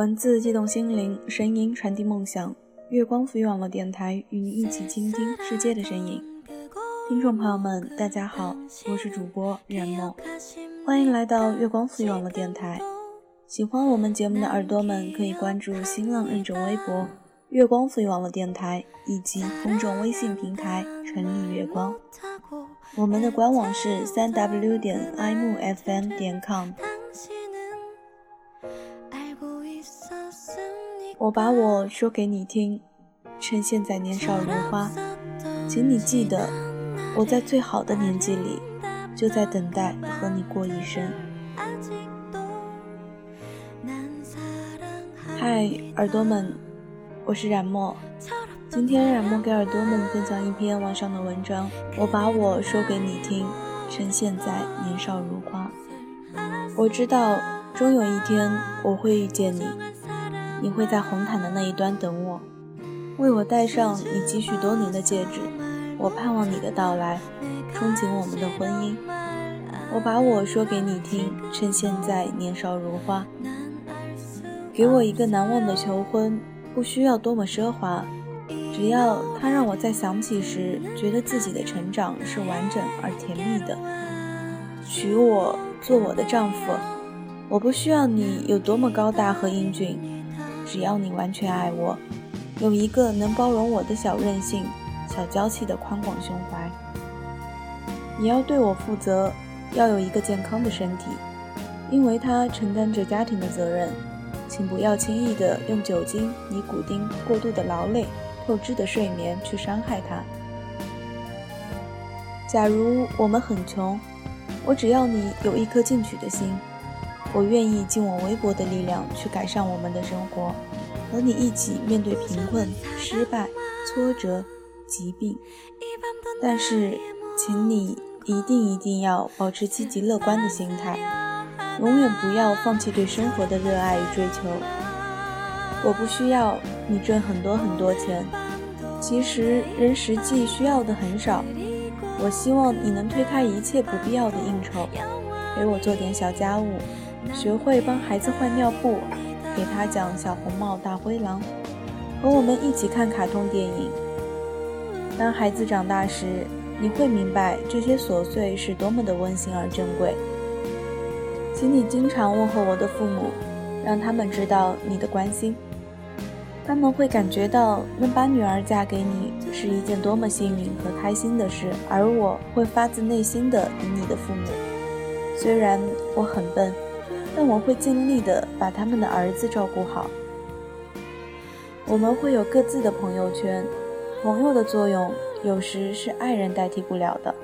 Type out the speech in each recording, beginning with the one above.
文字激动心灵，声音传递梦想。月光赋予网络电台与你一起倾听世界的声音。听众朋友们，大家好，我是主播冉梦，欢迎来到月光赋予网络电台。喜欢我们节目的耳朵们，可以关注新浪认证微博“月光赋予网络电台”以及公众微信平台“城里月光”。我们的官网是三 w 点 i m f m 点 com。我把我说给你听，趁现在年少如花，请你记得，我在最好的年纪里，就在等待和你过一生。嗨，耳朵们，我是冉墨，今天冉墨给耳朵们分享一篇晚上的文章。我把我说给你听，趁现在年少如花，我知道，终有一天我会遇见你。你会在红毯的那一端等我，为我戴上你积蓄多年的戒指。我盼望你的到来，憧憬我们的婚姻。我把我说给你听，趁现在年少如花。给我一个难忘的求婚，不需要多么奢华，只要它让我在想起时，觉得自己的成长是完整而甜蜜的。娶我做我的丈夫，我不需要你有多么高大和英俊。只要你完全爱我，有一个能包容我的小任性、小娇气的宽广胸怀。你要对我负责，要有一个健康的身体，因为他承担着家庭的责任。请不要轻易的用酒精、尼古丁、过度的劳累、透支的睡眠去伤害他。假如我们很穷，我只要你有一颗进取的心。我愿意尽我微薄的力量去改善我们的生活，和你一起面对贫困、失败、挫折、疾病。但是，请你一定一定要保持积极乐观的心态，永远不要放弃对生活的热爱与追求。我不需要你挣很多很多钱，其实人实际需要的很少。我希望你能推开一切不必要的应酬，陪我做点小家务。学会帮孩子换尿布，给他讲《小红帽》《大灰狼》，和我们一起看卡通电影。当孩子长大时，你会明白这些琐碎是多么的温馨而珍贵。请你经常问候我的父母，让他们知道你的关心。他们会感觉到能把女儿嫁给你是一件多么幸运和开心的事，而我会发自内心的疼你的父母。虽然我很笨。但我会尽力的把他们的儿子照顾好。我们会有各自的朋友圈，朋友的作用有时是爱人代替不了的。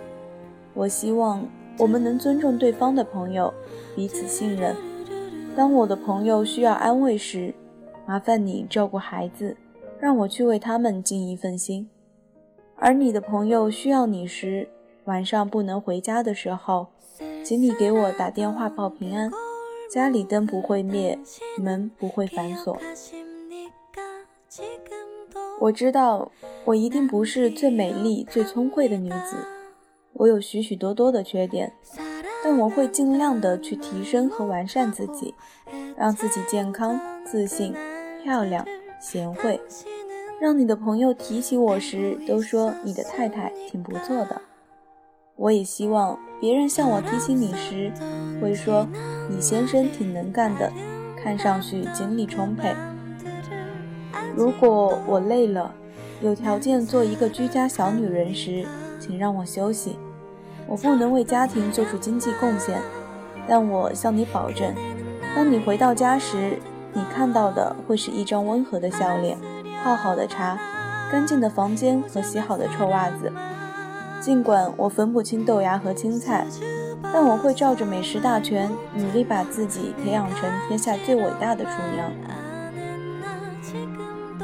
我希望我们能尊重对方的朋友，彼此信任。当我的朋友需要安慰时，麻烦你照顾孩子，让我去为他们尽一份心。而你的朋友需要你时，晚上不能回家的时候，请你给我打电话报平安。家里灯不会灭，门不会反锁。我知道，我一定不是最美丽、最聪慧的女子，我有许许多多的缺点，但我会尽量的去提升和完善自己，让自己健康、自信、漂亮、贤惠，让你的朋友提起我时都说你的太太挺不错的。我也希望别人向我提起你时，会说你先生挺能干的，看上去精力充沛。如果我累了，有条件做一个居家小女人时，请让我休息。我不能为家庭做出经济贡献，但我向你保证，当你回到家时，你看到的会是一张温和的笑脸、泡好的茶、干净的房间和洗好的臭袜子。尽管我分不清豆芽和青菜，但我会照着美食大全，努力把自己培养成天下最伟大的厨娘。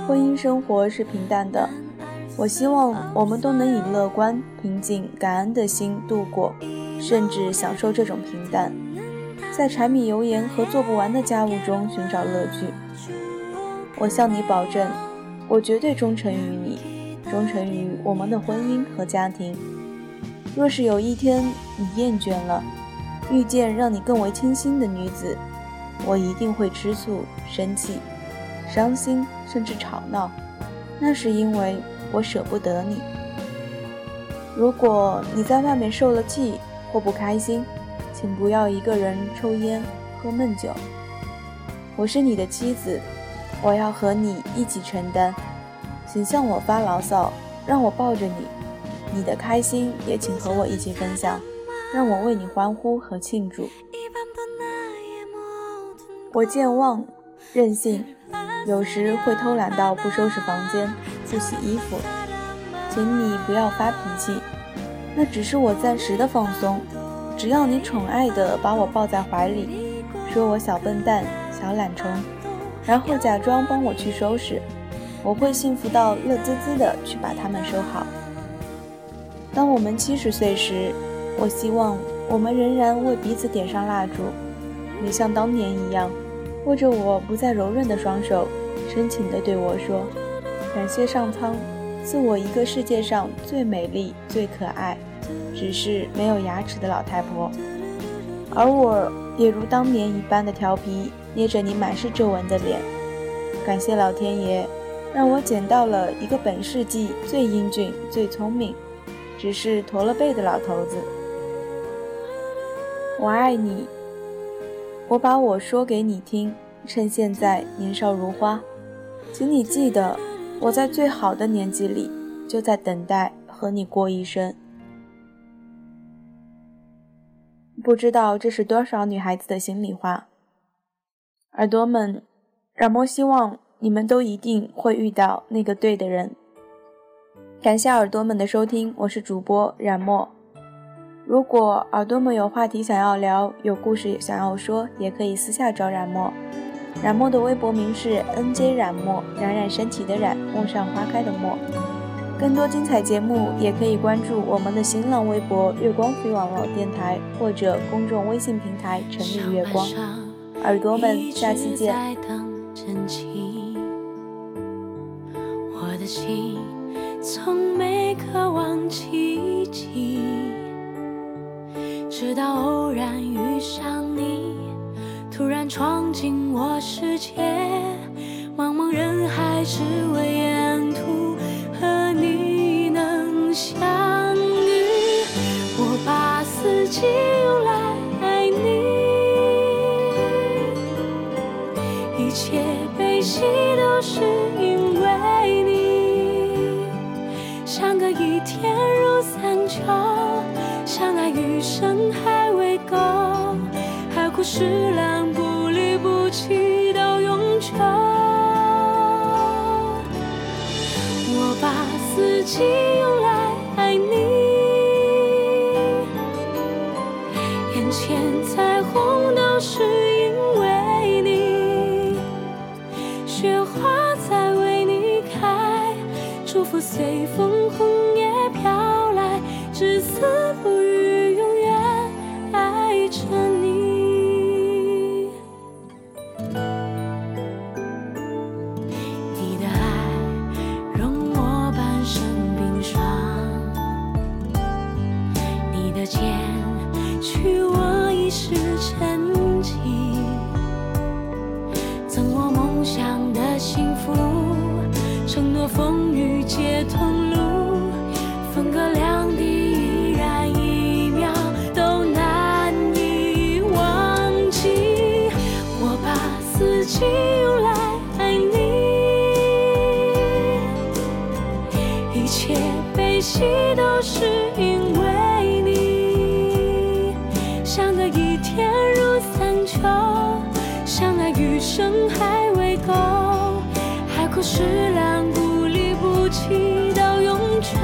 婚姻生活是平淡的，我希望我们都能以乐观、平静、感恩的心度过，甚至享受这种平淡，在柴米油盐和做不完的家务中寻找乐趣。我向你保证，我绝对忠诚于你。忠诚于我们的婚姻和家庭。若是有一天你厌倦了，遇见让你更为倾心的女子，我一定会吃醋、生气、伤心，甚至吵闹。那是因为我舍不得你。如果你在外面受了气或不开心，请不要一个人抽烟喝闷酒。我是你的妻子，我要和你一起承担。请向我发牢骚，让我抱着你。你的开心也请和我一起分享，让我为你欢呼和庆祝。我健忘、任性，有时会偷懒到不收拾房间、不洗衣服。请你不要发脾气，那只是我暂时的放松。只要你宠爱的把我抱在怀里，说我小笨蛋、小懒虫，然后假装帮我去收拾，我会幸福到乐滋滋的去把它们收好。当我们七十岁时，我希望我们仍然为彼此点上蜡烛。你像当年一样，握着我不再柔韧的双手，深情地对我说：“感谢上苍赐我一个世界上最美丽、最可爱，只是没有牙齿的老太婆。”而我也如当年一般的调皮，捏着你满是皱纹的脸。感谢老天爷，让我捡到了一个本世纪最英俊、最聪明。只是驼了背的老头子，我爱你。我把我说给你听，趁现在年少如花，请你记得，我在最好的年纪里，就在等待和你过一生。不知道这是多少女孩子的心里话。耳朵们，冉墨希望你们都一定会遇到那个对的人。感谢耳朵们的收听，我是主播冉墨。如果耳朵们有话题想要聊，有故事想要说，也可以私下找冉墨。冉墨的微博名是 NJ 冉墨，冉冉升起的冉，陌上花开的陌。更多精彩节目也可以关注我们的新浪微博“月光飞网络电台”或者公众微信平台“城里月光”。耳朵们，下期见。我的心。从没渴望奇迹，直到偶然遇上你，突然闯进我世界，茫茫人海只为眼相爱余生还未够，海枯石烂不离不弃到永久。我把四季用来爱你，眼前彩虹都是因为你，雪花在为你开，祝福随风红叶飘来，至死不。生还未够，海枯石烂，不离不弃到永久。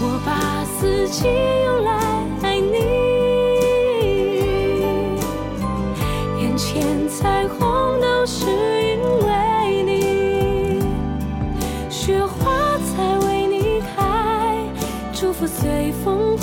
我把四季用来爱你，眼前彩虹都是因为你，雪花才为你。开，祝福随风。